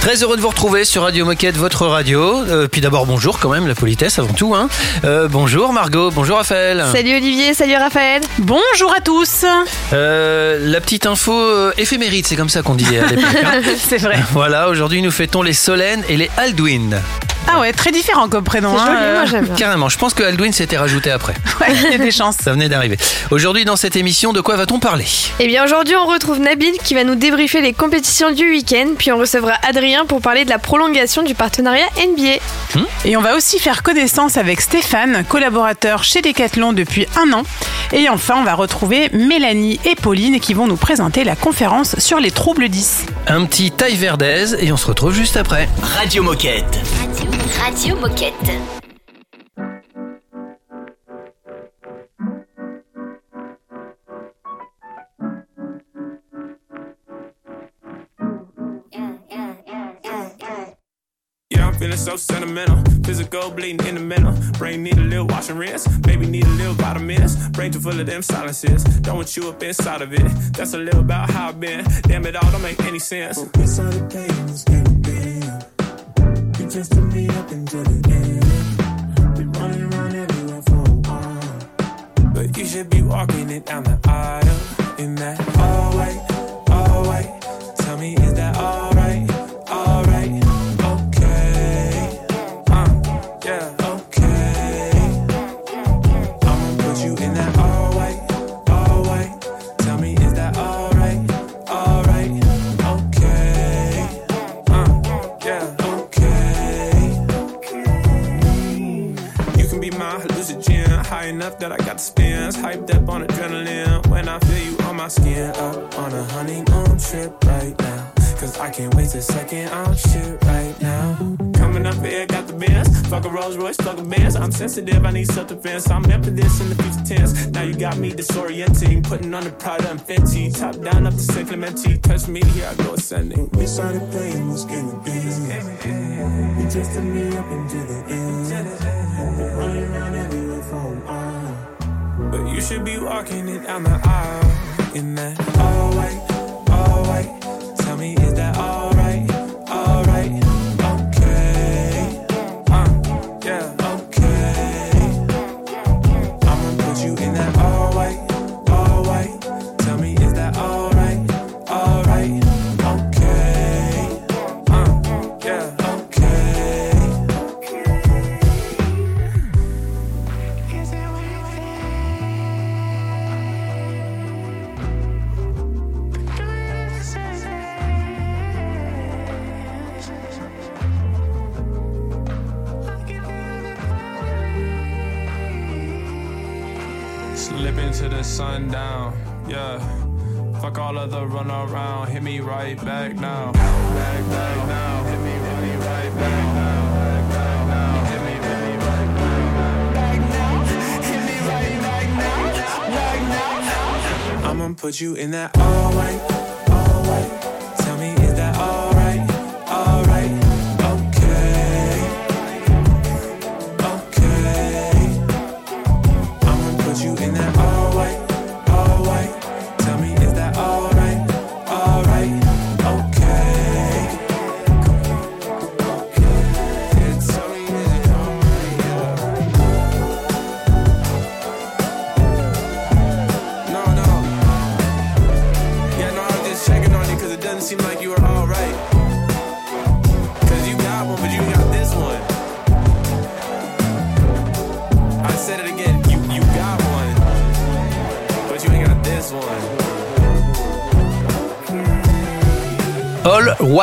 Très heureux de vous retrouver sur Radio Moquette, votre radio. Euh, puis d'abord, bonjour quand même, la politesse avant tout. Hein. Euh, bonjour Margot, bonjour Raphaël. Salut Olivier, salut Raphaël. Bonjour à tous. Euh, la petite info éphéméride, c'est comme ça qu'on dit à l'époque. hein. C'est vrai. voilà, aujourd'hui nous fêtons les Solène et les Aldwin. Ah ouais, très différent comme prénom. C'est hein, joli, euh, moi j'aime. Carrément, je pense que Aldwin s'était rajouté après. ouais, il y a des chances. Ça venait d'arriver. Aujourd'hui dans cette émission, de quoi va-t-on parler? Eh bien aujourd'hui on retrouve Nabil qui va nous débriefer les compétitions du week-end, puis on recevra Adrien pour parler de la prolongation du partenariat NBA. Et on va aussi faire connaissance avec Stéphane, collaborateur chez Decathlon depuis un an. Et enfin, on va retrouver Mélanie et Pauline qui vont nous présenter la conférence sur les troubles 10. Un petit taille verdaise et on se retrouve juste après. Radio Moquette. Radio Moquette. Yeah, I'm feeling so sentimental. Physical bleeding in the mental. Brain need a little wash and rinse. Baby need a little vitamins. Brain too full of them silences. Don't want you up inside of it. That's a little about how I've been. Damn it all don't make any sense. We saw the pain just took me up until the end. Been running around everywhere for a while. But you should be walking it down the aisle. In that fuck a Rolls Royce, fuck a Benz. I'm sensitive, I need self-defense. I'm meant for this in the future tense. Now you got me disorienting, putting on the Prada and Fenty, top down up to San Clemente. Touch me, here I go ascending. We saw the pain was getting big. You just took me up until the end. Been running around everywhere for a while. Ah. But you should be walking it down the aisle in that all white, all white. Tell me, put you in that all white, all white.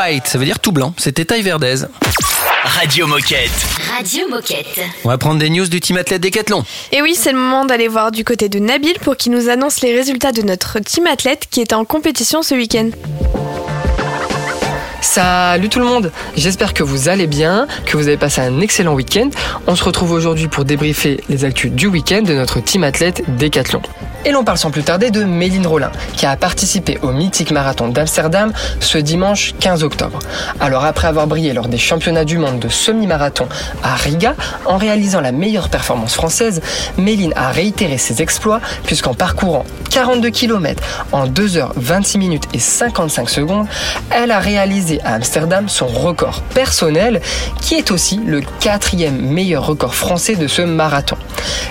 White, ça veut dire tout blanc. C'était taille verdaise. Radio Moquette. Radio Moquette. On va prendre des news du team athlète Décathlon. Et oui, c'est le moment d'aller voir du côté de Nabil pour qu'il nous annonce les résultats de notre team athlète qui était en compétition ce week-end. Salut tout le monde, j'espère que vous allez bien, que vous avez passé un excellent week-end. On se retrouve aujourd'hui pour débriefer les actus du week-end de notre team athlète Décathlon. Et l'on parle sans plus tarder de Méline Rollin, qui a participé au mythique marathon d'Amsterdam ce dimanche 15 octobre. Alors après avoir brillé lors des championnats du monde de semi-marathon à Riga, en réalisant la meilleure performance française, Méline a réitéré ses exploits puisqu'en parcourant 42 km en 2h26 minutes et 55 secondes, elle a réalisé à Amsterdam son record personnel qui est aussi le quatrième meilleur record français de ce marathon.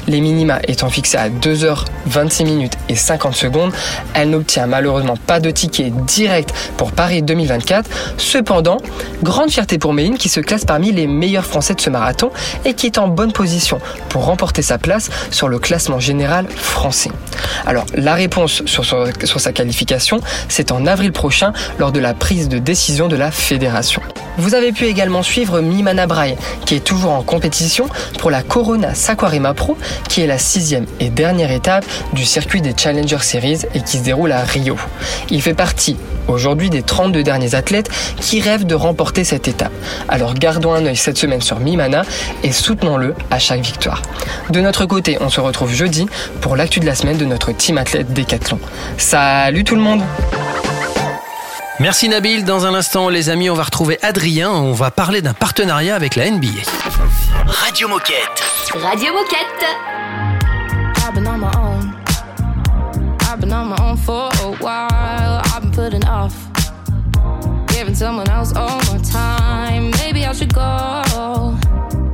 Les minima étant fixés à 2h26 minutes et 50 secondes, elle n'obtient malheureusement pas de ticket direct pour Paris 2024. Cependant, grande fierté pour Méline qui se classe parmi les meilleurs français de ce marathon et qui est en bonne position pour remporter sa place sur le classement général français. Alors, la réponse sur, sur- sur sa qualification, c'est en avril prochain lors de la prise de décision de la fédération. Vous avez pu également suivre Mimana Braille, qui est toujours en compétition pour la Corona Saquarema Pro, qui est la sixième et dernière étape du circuit des Challenger Series et qui se déroule à Rio. Il fait partie aujourd'hui des 32 derniers athlètes qui rêvent de remporter cette étape. Alors gardons un œil cette semaine sur Mimana et soutenons-le à chaque victoire. De notre côté, on se retrouve jeudi pour l'actu de la semaine de notre team athlète Décathlon. Salut tout le monde Merci Nabil. Dans un instant, les amis, on va retrouver Adrien. On va parler d'un partenariat avec la NBA. Radio Moquette. Radio Moquette. I've been on my own. I've been on my own for a while. I've been putting off giving someone else all my time. Maybe I should go.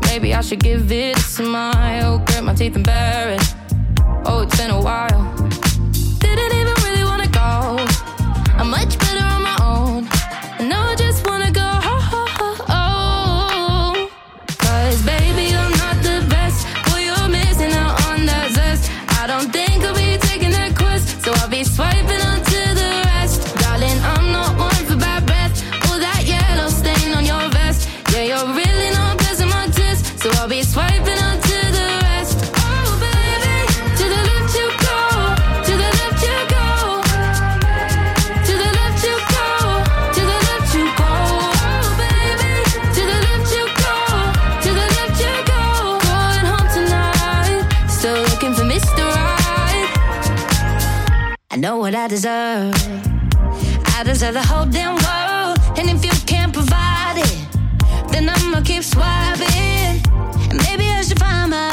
Maybe I should give it a smile. Grit my teeth and bear it. Oh, it's been a while. Didn't even really wanna go. I'm much I know what I deserve. I deserve the whole damn world. And if you can't provide it, then I'ma keep swiping. And maybe I should find my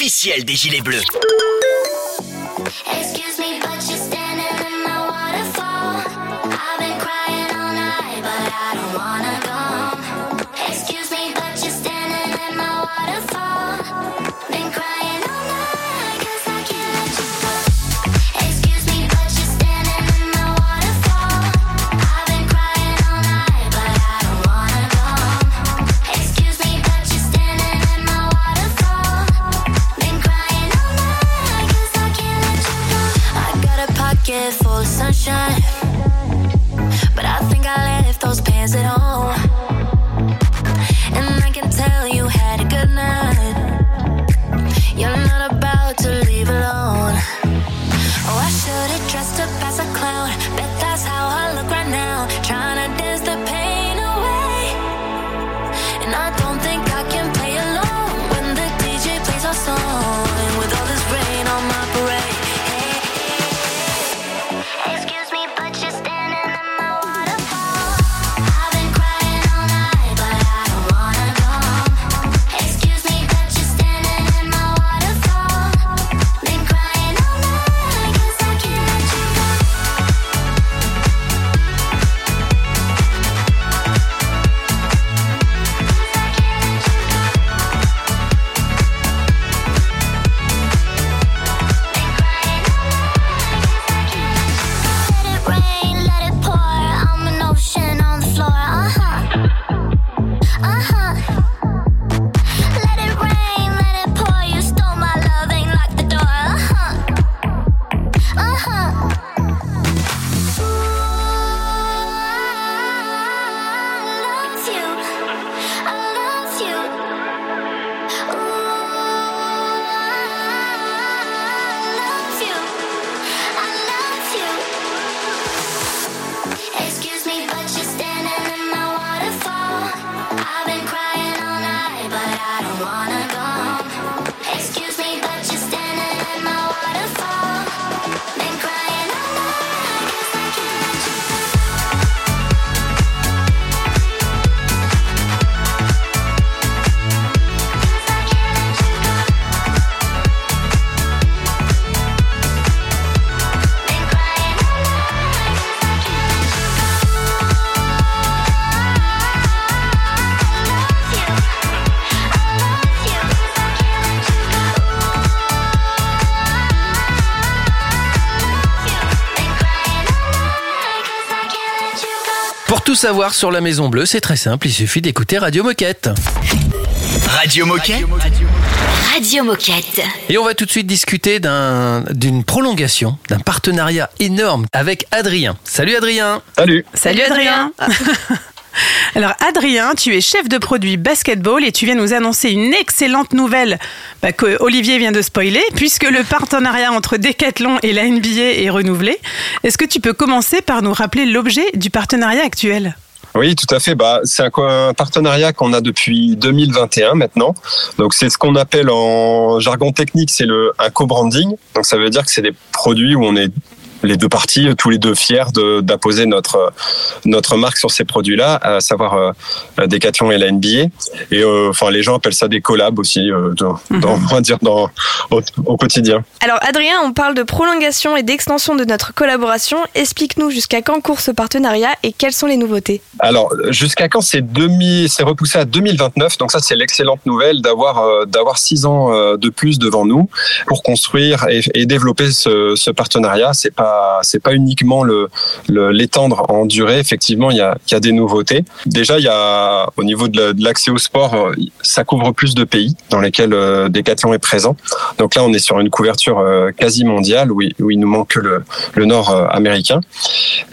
officielle des Gilets Bleus. Savoir sur la Maison Bleue, c'est très simple, il suffit d'écouter Radio Moquette. Radio Moquette. Radio Moquette. Et on va tout de suite discuter d'un- d'une prolongation, d'un partenariat énorme avec Adrien. Salut Adrien Salut. Salut Adrien. Alors Adrien, tu es chef de produit basketball et tu viens nous annoncer une excellente nouvelle bah, que Olivier vient de spoiler puisque le partenariat entre Decathlon et la NBA est renouvelé. Est-ce que tu peux commencer par nous rappeler l'objet du partenariat actuel? Oui, tout à fait. Bah, c'est un, un partenariat qu'on a depuis 2021 maintenant. Donc, c'est ce qu'on appelle en jargon technique, c'est le un co-branding. Donc, ça veut dire que c'est des produits où on est les deux parties, tous les deux fiers de- d'apposer notre notre marque sur ces produits-là, à savoir euh, Decathlon et la NBA. Et euh, enfin, les gens appellent ça des collabs aussi, euh, dans- on va dire dans au, au quotidien. Alors Adrien, on parle de prolongation et d'extension de notre collaboration. Explique-nous jusqu'à quand court ce partenariat et quelles sont les nouveautés? Alors, jusqu'à quand c'est demi, c'est repoussé à 2029. Donc ça, c'est l'excellente nouvelle d'avoir euh, d'avoir six ans euh, de plus devant nous pour construire et, et développer ce, ce partenariat. C'est pas c'est pas uniquement le l'étendre en durée. Effectivement, il y a y a des nouveautés. Déjà, il y a au niveau de la- de l'accès au sport, ça couvre plus de pays dans lesquels euh, Decathlon est présent. Donc là, on est sur une couverture euh, quasi mondiale où il, où il nous manque que le le nord euh, américain.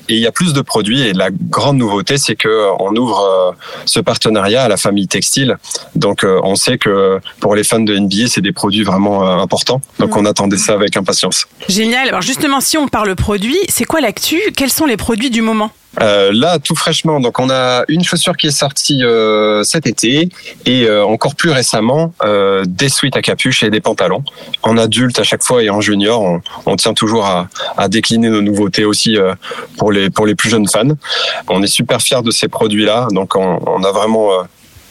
Et il y a plus de produits. Et la grande nouveauté, c'est que euh, on ouvre euh, ce partenariat à la famille textile. Donc, euh, on sait que pour les fans de NBA, c'est des produits vraiment importants. Donc, on attendait ça avec impatience. Génial. Alors justement, si on parle produit, c'est quoi l'actu? Quels sont les produits du moment? Euh, là, tout fraîchement, donc on a une chaussure qui est sortie euh, cet été et euh, encore plus récemment euh, des suites à capuche et des pantalons. En adulte à chaque fois et en junior, on, on tient toujours à, à décliner nos nouveautés aussi euh, pour les pour les plus jeunes fans. On est super fiers de ces produits-là, donc on, on a vraiment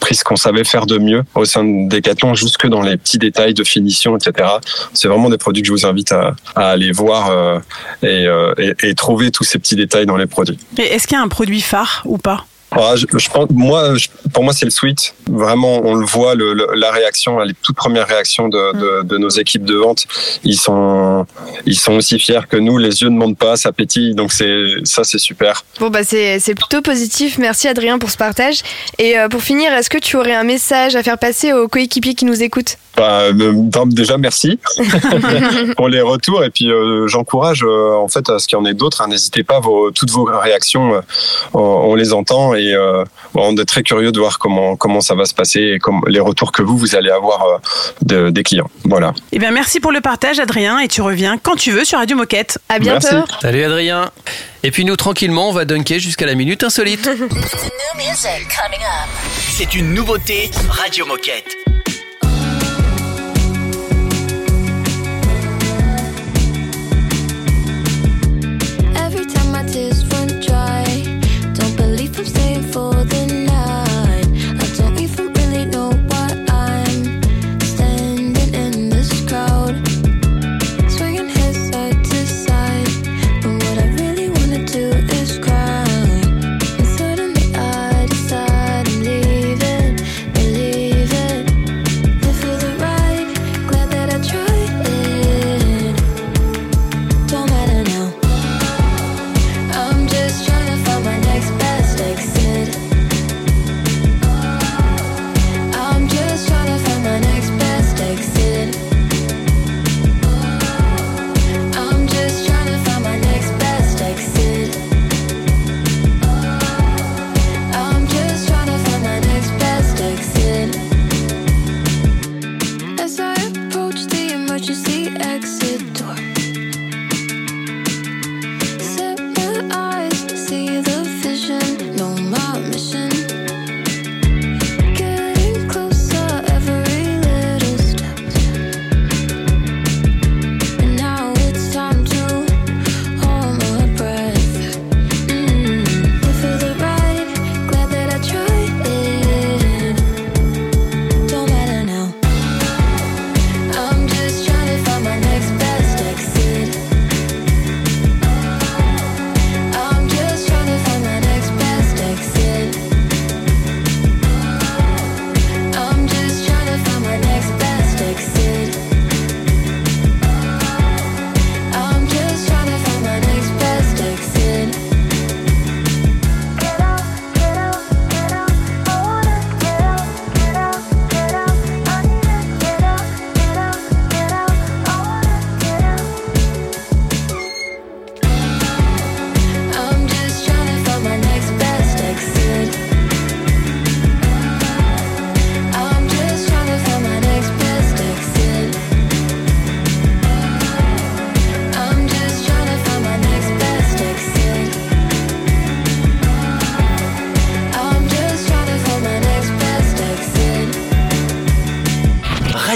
pris ce qu'on savait faire de mieux au sein de Decathlon, jusque dans les petits détails de finition, etc. C'est vraiment des produits que je vous invite à, aller voir euh, et, euh, et, et trouver tous ces petits détails dans les produits. Est-ce qu'il y a un produit phare ou pas? Ah, je, je pense, moi, je- pour moi, c'est le sweat. Vraiment, on le voit, le, le- la réaction, les toutes premières réactions de, de, de nos équipes de vente, ils sont, ils sont aussi fiers que nous. Les yeux ne mentent pas, ça pétille. Donc c'est, ça, c'est super. Bon bah c'est plutôt positif. Merci Adrien pour ce partage. Et euh, pour finir, est-ce que tu aurais un message à faire passer aux coéquipiers qui nous écoutent? Bah, euh, déjà, merci pour les retours. Et puis, euh, j'encourage, euh, en fait, à ce qu'il y en ait d'autres. hein. N'hésitez pas, vos, toutes vos réactions, euh, on, on les entend et euh, on est très curieux de voir comment, comment ça va se passer et comme, les retours que vous, vous allez avoir euh, de- des clients. Voilà. Eh bien, merci pour le partage, Adrien, et tu reviens quand tu veux sur Radio Moquette. À bientôt. Merci. Salut Adrien. Et puis nous, tranquillement, on va dunker jusqu'à la minute insolite. C'est une nouveauté Radio Moquette.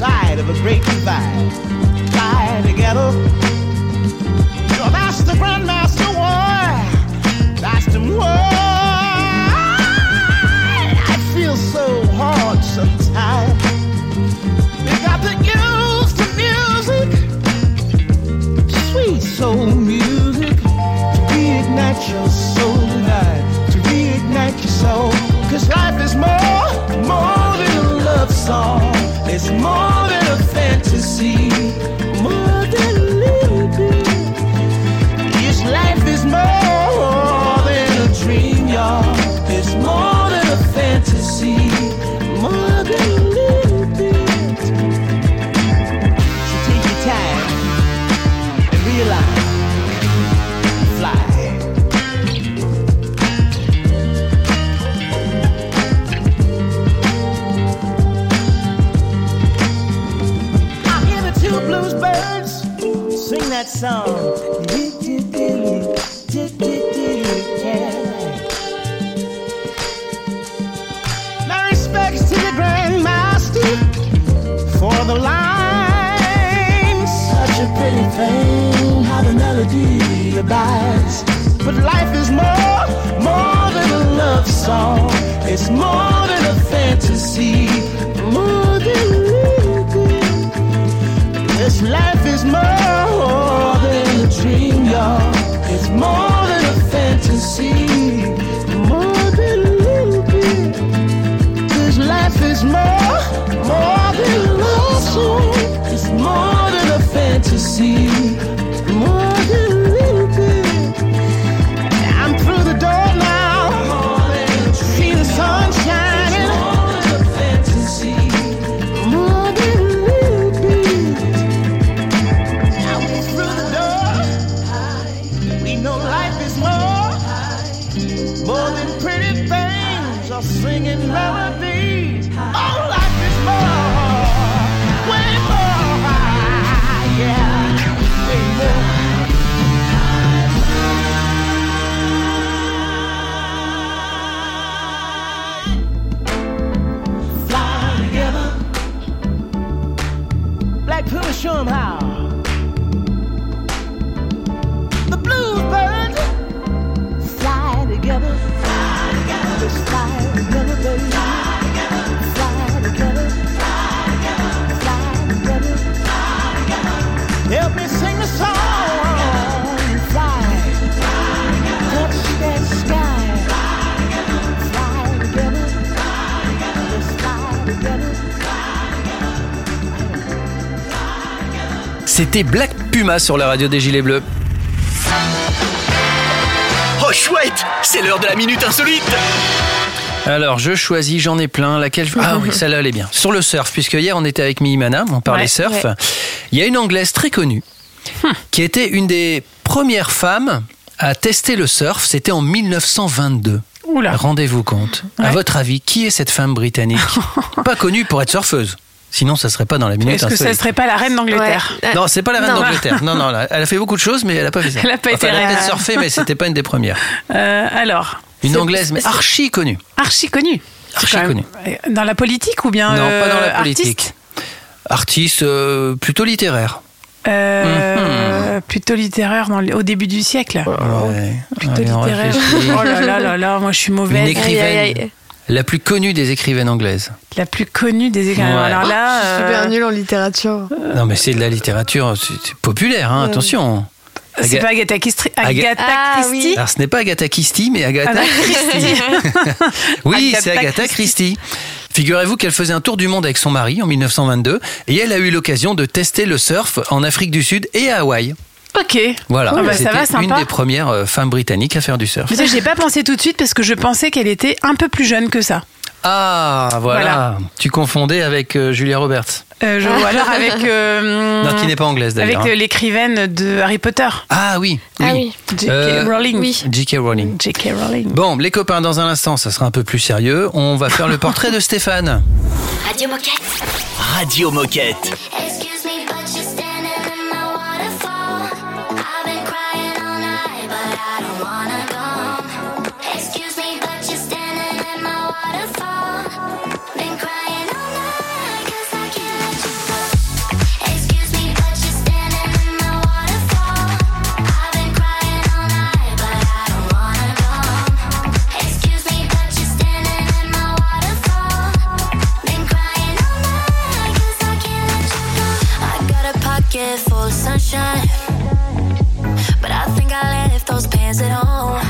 Side of a great divide. Fly together. That's the grandmaster fly. I hear the two sing that song. My respects to the grandmaster for the line. Such a how the melody abides. But life is more, more than a love song. It's more than a fantasy, more than a. This life is more than a dream, y'all. It's more than a fantasy, more than a little bit. Life is more, more than a love song. It's more C'était Black Puma sur la radio des Gilets Bleus. Oh chouette, c'est l'heure de la minute insolite. Alors, je choisis, j'en ai plein. Laquelle je... Ah oui, celle-là, elle est bien. Sur le surf, puisque hier, on était avec Mimana, on parlait Ouais, surf. ouais. Il y a une Anglaise très connue qui était une des premières femmes à tester le surf. C'était en 1922. Oula. Rendez-vous compte. À votre avis, qui est cette femme britannique Pas connue pour être surfeuse. Sinon, ça serait pas dans la minute Est-ce que ça serait pas la reine d'Angleterre Ouais. Non, c'est pas la reine Non. d'Angleterre. Non, non, elle a fait beaucoup de choses, mais elle a pas fait ça. Elle a pas Enfin, été elle a surfé, mais c'était pas une des premières. Euh, Alors, Une anglaise, mais archi connue. archi connue. Archi même- Dans la politique ou bien Non, euh, pas dans la artiste politique. Artiste euh, plutôt littéraire. Euh, Plutôt littéraire dans le- au début du siècle. Ouais. Plutôt Allez, littéraire. Oh là là là là, moi je suis mauvaise. Une écrivaine. Aïe, aïe, aïe. La plus connue des écrivaines anglaises. La plus connue des écrivains. Ouais. Alors là, Je suis euh, super nulle en littérature. Non, mais c'est de la littérature c'est- populaire, hein, attention. c'est Aga- pas Agatha Christie. Aga- Agatha Ah, Christie? oui. Alors, ce n'est pas Agatha Christie, mais Agatha Agatha Christie. oui, c'est Agatha Christie. Christie. Figurez-vous qu'elle faisait un tour du monde avec son mari en 1922 et elle a eu l'occasion de tester le surf en Afrique du Sud et à Hawaï. Ok. Voilà, Ah bah, ça va, sympa. une des premières euh, femmes britanniques à faire du surf. Mais ça, j'ai pas pensé tout de suite parce que je pensais qu'elle était un peu plus jeune que ça. Ah, voilà. Voilà. Tu confondais avec euh, Julia Roberts. Euh, je- ou alors avec. euh, Non, qui n'est pas anglaise Avec d'ailleurs. euh, hein. l'écrivaine de Harry Potter. Ah oui. Ah oui. J.K. Euh, Rowling. oui. J.K. Rowling. J.K. Rowling. Bon, les copains, dans un instant, ça sera un peu plus sérieux. On va faire le portrait de Stéphane. Radio Moquette. Radio Moquette. Sunshine, but I think I left those pants at home.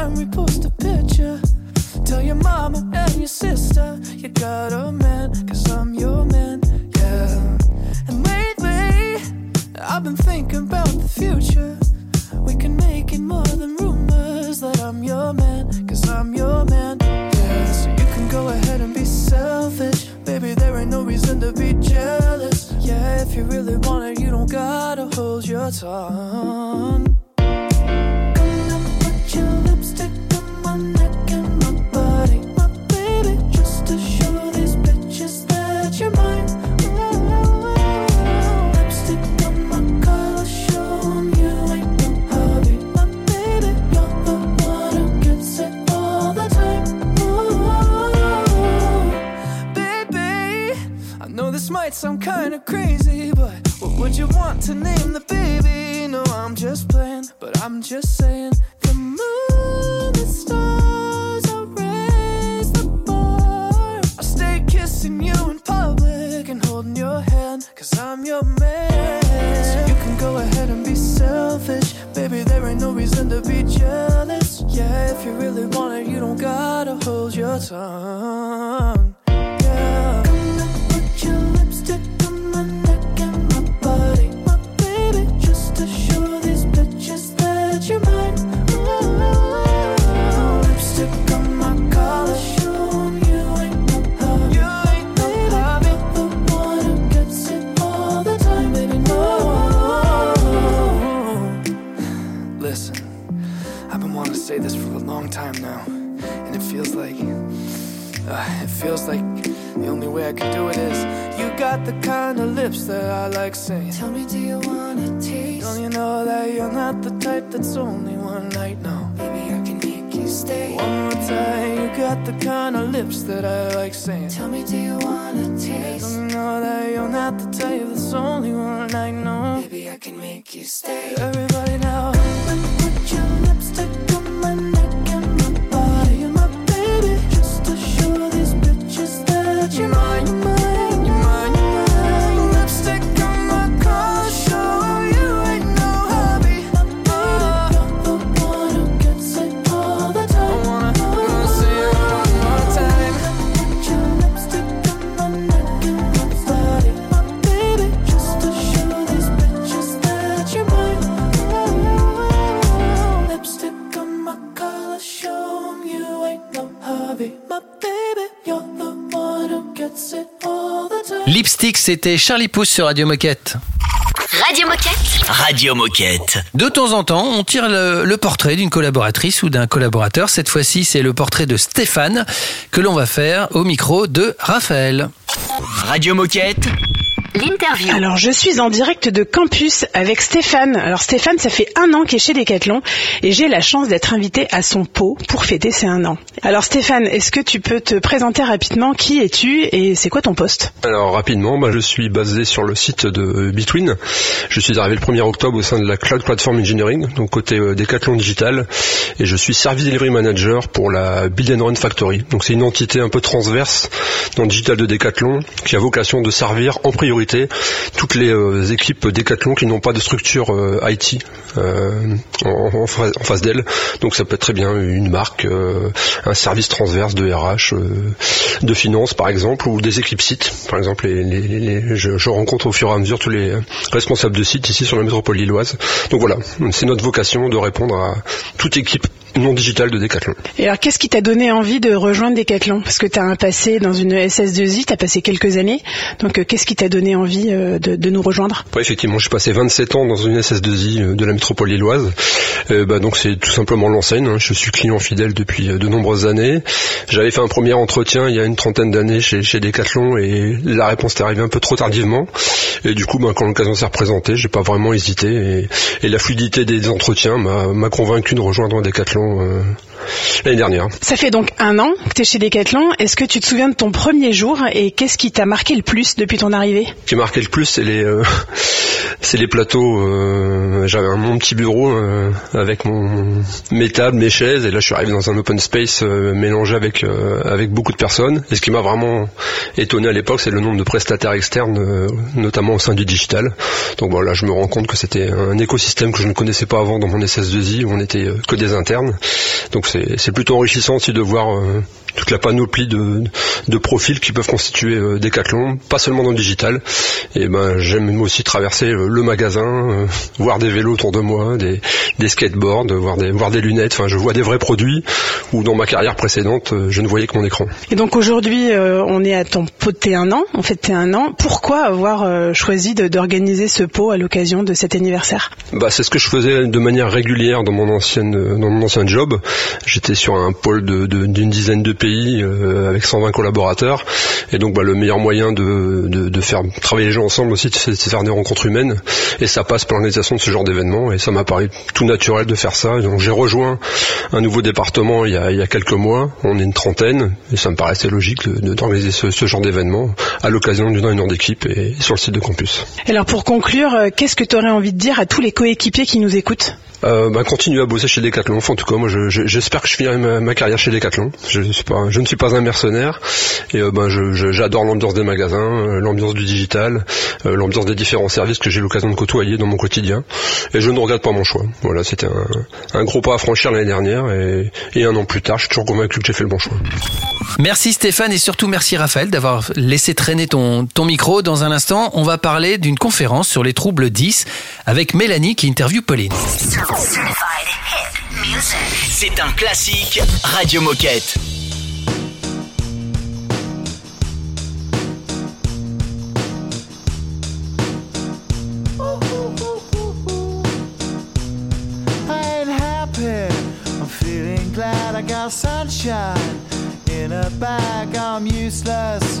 Time we post a picture. Tell your mama and your sister you got a man, cause I'm your man, yeah. And lately, I've been thinking about the future. We can make it more than rumors that I'm your man, cause I'm your man, yeah. So you can go ahead and be selfish. Baby, there ain't no reason to be jealous. Yeah, if you really want it, you don't gotta hold your tongue. nights I'm kinda crazy, but what would you want to name the baby? No, I'm just playing, but I'm just saying, the moon, the stars, I raise the bar. I stay kissing you in public and holding your hand, cause I'm your man. So you can go ahead and be selfish, baby, there ain't no reason to be jealous. Yeah, if you really want it, you don't gotta hold your tongue. Uh, it feels like the only way I can do it is you got the kind of lips that I like saying. Tell me, do you wanna taste? Don't you know that you're not the type that's only one night? No, baby, I can make you stay. One more time, you got the kind of lips that I like saying. Tell me, do you wanna taste? Don't you know that you're not the type that's only one night? No, baby, I can make you stay. Everybody now, put your lipstick on c'était Charlie Pouce sur Radio Moquette. Radio Moquette. Radio Moquette. De temps en temps, on tire le, le portrait d'une collaboratrice ou d'un collaborateur. Cette fois-ci, c'est le portrait de Stéphane que l'on va faire au micro de Raphaël. Radio Moquette. L'interview. Alors, je suis en direct de campus avec Stéphane. Alors, Stéphane, ça fait un an qu'il est chez Decathlon et j'ai la chance d'être invité à son pot pour fêter ses un an. Alors, Stéphane, est-ce que tu peux te présenter rapidement Qui es-tu et c'est quoi ton poste? Alors rapidement, bah, je suis basé sur le site de Between. Je suis arrivé le 1er octobre au sein de la Cloud Platform Engineering, donc côté euh, Decathlon Digital, et je suis Service Delivery Manager pour la Build and Run Factory. Donc c'est une entité un peu transverse dans le digital de Decathlon qui a vocation de servir en priorité toutes les euh, équipes Decathlon qui n'ont pas de structure euh, IT euh, en, face, d'elles. Donc ça peut être très bien une marque, un service transverse de RH, de finance par exemple, ou des équipes sites. Par exemple, je, rencontre au fur et à mesure tous les responsables de sites ici sur la métropole lilloise. Donc voilà, c'est notre vocation de répondre à toute équipe non digitale de Decathlon. Et alors, qu'est-ce qui t'a donné envie de rejoindre Decathlon? Parce que tu as un passé dans une SS2I, tu as passé quelques années. Donc, qu'est-ce qui t'a donné envie euh, de, de nous rejoindre effectivement, j'ai passé 27 ans dans une SS2I euh, de la métropole lilloise. Euh, bah, donc c'est tout simplement l'enseigne. hein. Je suis client fidèle depuis euh, de nombreuses années. J'avais fait un premier entretien il y a une trentaine d'années chez, chez Decathlon et la réponse est arrivée un peu trop tardivement. Et du coup, bah, quand l'occasion s'est représentée, j'ai pas vraiment hésité. Et, la fluidité des entretiens m'a convaincu de rejoindre Decathlon l'année dernière. Ça fait donc un an que tu es chez Decathlon. Est-ce que tu te souviens de ton premier jour et qu'est-ce qui t'a marqué le plus depuis ton arrivée? Ce qui marquait le plus, c'est les, euh, c'est les plateaux. euh, J'avais mon petit bureau euh, avec mon mes tables, mes chaises, et là je suis arrivé dans un open space mélangé avec avec beaucoup de personnes. Et ce qui m'a vraiment étonné à l'époque, c'est le nombre de prestataires externes, notamment au sein du digital. Donc voilà, je me rends compte que c'était un écosystème que je ne connaissais pas avant dans mon SS2I où on était que des internes. Donc c'est c'est plutôt enrichissant aussi de voir euh, toute la panoplie de, de profils qui peuvent constituer euh, Decathlon, pas seulement dans le digital. Et ben j'aime aussi traverser euh, le magasin, euh, voir des vélos autour de moi, des, des skateboards, voir des voir des lunettes. Enfin, je vois des vrais produits où dans ma carrière précédente, je ne voyais que mon écran. Et donc aujourd'hui, on est à ton pot de un an. En fait, t'es un an. Pourquoi avoir choisi d'organiser ce pot à l'occasion de cet anniversaire? Bah, c'est ce que je faisais de manière régulière dans mon ancienne dans mon ancien job. J'étais sur un pôle d'une dizaine de pays euh, avec 120 collaborateurs et donc bah, le meilleur moyen de, de, faire travailler les gens ensemble aussi, c'est de faire des rencontres humaines et ça passe par l'organisation de ce genre d'événements et ça m'a paru tout naturel de faire ça. Et donc j'ai rejoint un nouveau département il y, a, il y a quelques mois. On est une trentaine et ça me paraissait logique d'organiser ce, ce genre d'événement à l'occasion d'une réunion d'équipe et sur le site de campus. Alors pour conclure, euh, qu'est-ce que tu aurais envie de dire à tous les coéquipiers qui nous écoutent? Euh, bah, continuer à bosser chez Decathlon. Enfin, en tout cas, moi, je- je- j'espère que je finirai ma, ma carrière chez Decathlon. Je, pas, je ne suis pas un mercenaire et euh, ben, je- je- j'adore l'ambiance des magasins, euh, l'ambiance du digital, euh, l'ambiance des différents services que j'ai l'occasion de côtoyer dans mon quotidien. Et je ne regrette pas mon choix. Voilà, c'était un, un gros pas à franchir l'année dernière et, et un an plus tard, je suis toujours convaincu que j'ai fait le bon choix. Merci Stéphane et surtout merci Raphaël d'avoir laissé traîner ton, ton micro. Dans un instant, on va parler d'une conférence sur les troubles 10 avec Mélanie qui interviewe Pauline. C'est un classique Radio Moquette. I ain't happy. I'm feeling glad I got sunshine in a bag. I'm useless,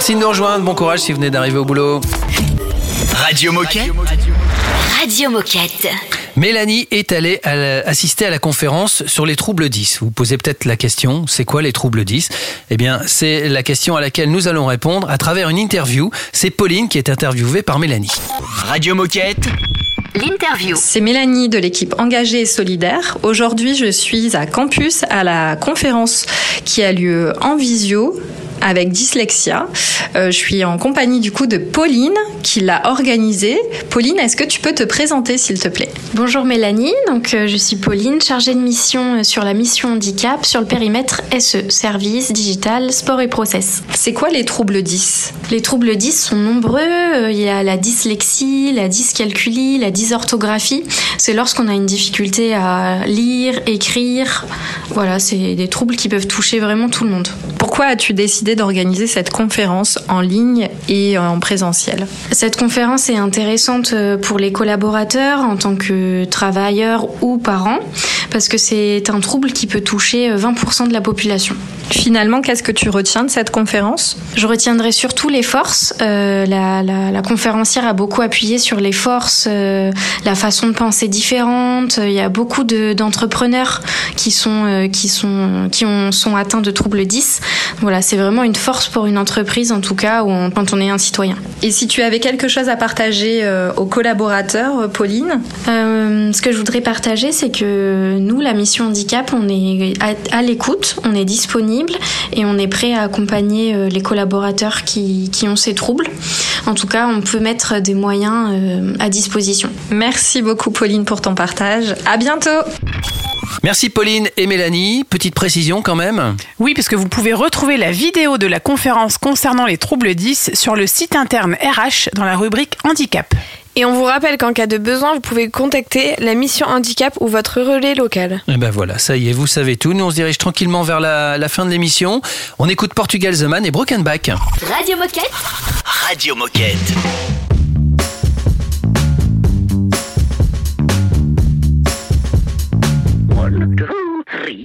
Merci de nous rejoindre. Bon courage si vous venez d'arriver au boulot. Radio Moquette. Radio Moquette. Mélanie est allée à la- assister à la conférence sur les troubles 10. Vous posez peut-être la question, c'est quoi les troubles 10 Eh bien, c'est la question à laquelle nous allons répondre à travers une interview. C'est Pauline qui est interviewée par Mélanie. Radio Moquette. L'interview. C'est Mélanie de l'équipe Engagée et Solidaire. Aujourd'hui, je suis à campus à la conférence qui a lieu en visio avec Dyslexia. Euh, je suis en compagnie du coup de Pauline qui l'a organisée. Pauline, est-ce que tu peux te présenter s'il te plaît? Bonjour Mélanie, donc euh, je suis Pauline, chargée de mission euh, sur la mission handicap sur le périmètre SE, service, digital, sport et process. C'est quoi les troubles 10 Les troubles 10 sont nombreux, il y a la dyslexie, la dyscalculie, la dysorthographie. C'est lorsqu'on a une difficulté à lire, écrire. Voilà, c'est des troubles qui peuvent toucher vraiment tout le monde. Pourquoi as-tu décidé d'organiser cette conférence en ligne et en présentiel Cette conférence est intéressante euh, pour les collaborateurs en tant que travailleurs ou parents parce que c'est un trouble qui peut toucher euh, 20% de la population. Finalement, qu'est-ce que tu retiens de cette conférence? Je retiendrai surtout les forces. Euh, la, la- la conférencière a beaucoup appuyé sur les forces, euh, la façon de penser différente. Il y a beaucoup de- d'entrepreneurs qui sont euh, qui sont qui ont sont atteints de troubles 10. Voilà, c'est vraiment une force pour une entreprise en tout cas ou quand on est un citoyen. Et si tu avais quelque chose à partager euh, aux collaborateurs, euh, Pauline? Euh, ce que je voudrais partager, c'est que nous, la mission handicap, on est à, à l'écoute, on est disponible et on est prêt à accompagner euh, les collaborateurs qui, qui ont ces troubles. En tout cas, on peut mettre des moyens euh, à disposition. Merci beaucoup Pauline pour ton partage. À bientôt. Merci Pauline et Mélanie. Petite précision quand même. Oui, parce que vous pouvez retrouver la vidéo de la conférence concernant les troubles 10 sur le site interne RH dans la rubrique handicap. Et on vous rappelle qu'en cas de besoin, vous pouvez contacter la mission handicap ou votre relais local. Et ben voilà, ça y est, vous savez tout. Nous on se dirige tranquillement vers la, la fin de l'émission. On écoute Portugal The Man et Brokenback. Radio Moquette. Radio Moquette. One, two, three.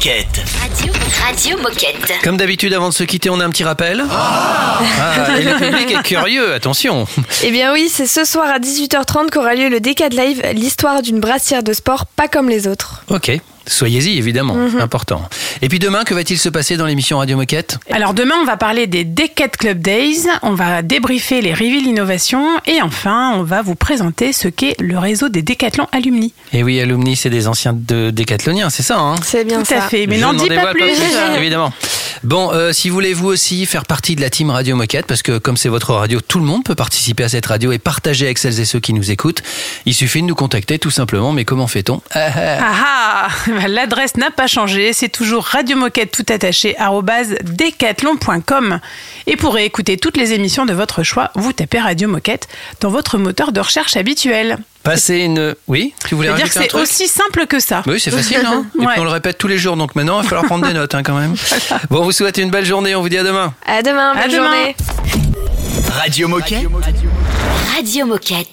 Moquette. Radio, Radio Moquette. Comme d'habitude, avant de se quitter, on a un petit rappel. Ah, et le public est curieux, attention. Eh bien oui, c'est ce soir à 18h30 qu'aura lieu le Decade Live, l'histoire d'une brassière de sport pas comme les autres. Ok, soyez-y évidemment, Mhm. important. Et puis demain, que va-t-il se passer dans l'émission Radio Moquette? Alors demain, on va parler des Decade Club Days, on va débriefer les Reveal Innovation et enfin, on va vous présenter ce qu'est le réseau des Décathlon Alumni. Et oui, Alumni, c'est des anciens de décathloniens, c'est ça hein? C'est bien Tout à fait, mais n'en dis pas dévoile plus. évidemment. Bon, euh, si vous voulez vous aussi faire partie de la team Radio Moquette, parce que comme c'est votre radio, tout le monde peut participer à cette radio et partager avec celles et ceux qui nous écoutent. Il suffit de nous contacter tout simplement. Mais comment fait-on? Ah, ah. L'adresse n'a pas changé, c'est toujours Radio Moquette tout attaché decathlon.com. Et pour écouter toutes les émissions de votre choix, vous tapez Radio Moquette dans votre moteur de recherche habituel. Passez une. Oui, tu voulais dire que c'est aussi simple que ça. Oui, c'est facile, non Et Ouais. puis on le répète tous les jours, donc maintenant il va falloir prendre des notes hein, quand même. Bon, on vous souhaite une belle journée, on vous dit à demain. À demain, À bonne demain. journée. Radio Moquette. Radio Moquette.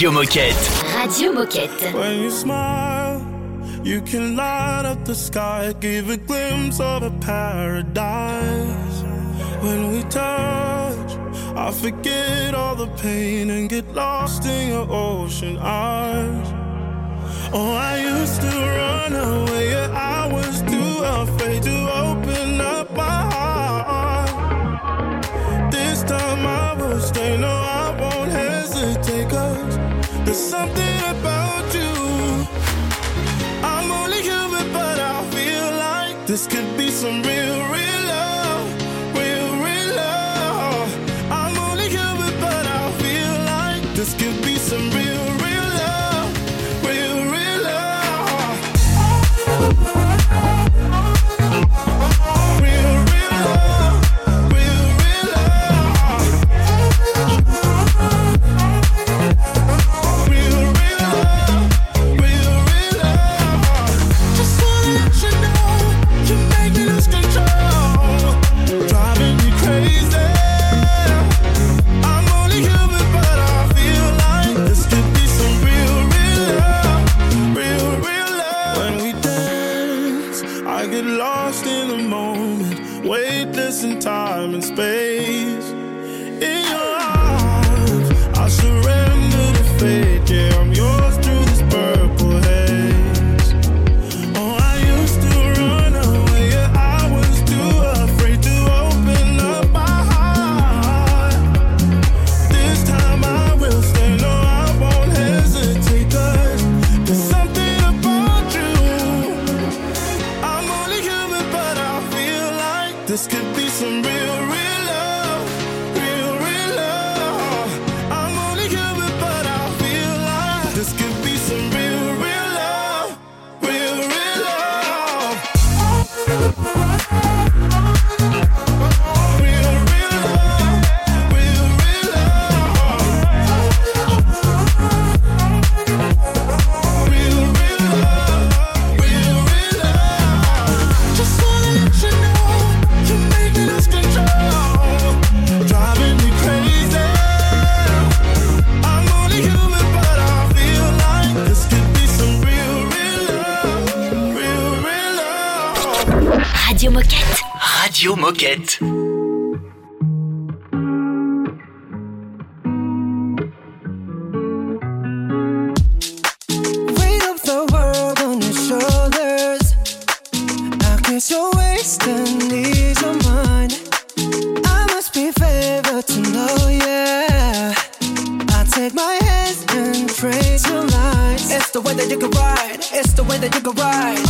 Radio Moquette. Radio Moquette. When you smile, you can light up the sky, give a glimpse of a paradise. When we touch, I forget all the pain and get lost in your ocean eyes. Oh, I used to run away, yeah, I was too afraid to open up my heart. This time I will stay, no, I won't hesitate, cause this can be some real, real love. Real real. I'm only human, but I feel like this could be some Moquette. Radio Moquette. Weight of the world on your shoulders. I guess you're wasting ease of mine. I must be favored to know, yeah. I take my hands and trace your lines. It's the way that you can ride. It's the way that you can ride.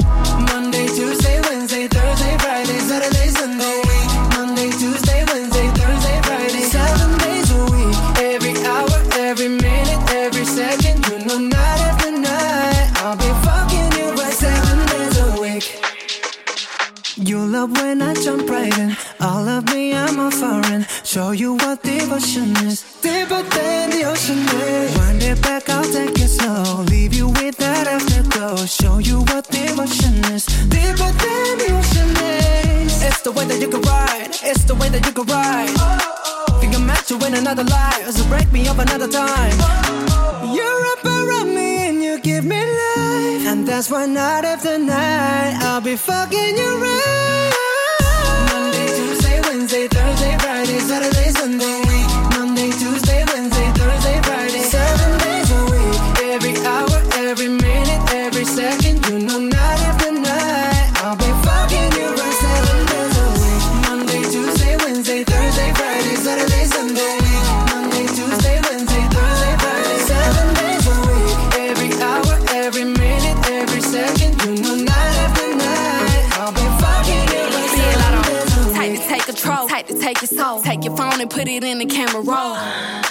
You love when I jump right in. All of me, I'm a foreign. Show you what devotion is. Deeper than the ocean is. Wind it back, I'll take it slow. Leave you with that afterglow. Show you what devotion is. Deeper than the ocean is. It's the way that you can ride. It's the way that you can ride. Think I'm meant to win another life. So break me up another time. You're up around me you give me life. And that's why night after night I'll be fucking you right. And put it in the camera roll.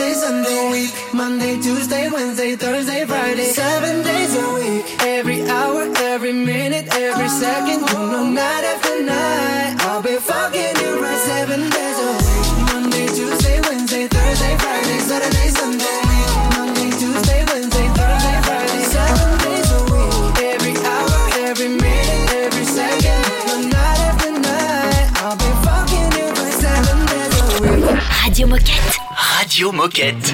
Sunday, week. Monday, Tuesday, Wednesday, Thursday, Friday, seven days a week. Every hour, every minute, every second, you know, night after night, I'll be fucking you right seven days a week. Monday, Tuesday, Wednesday, Thursday, Friday, Saturday, Sunday, week. Monday, Tuesday, Wednesday, Thursday, Friday, seven days a week. Every hour, every minute, every second, you know, night after night, I'll be fucking you right seven days a week. Radio Moquette. Radio Moquette.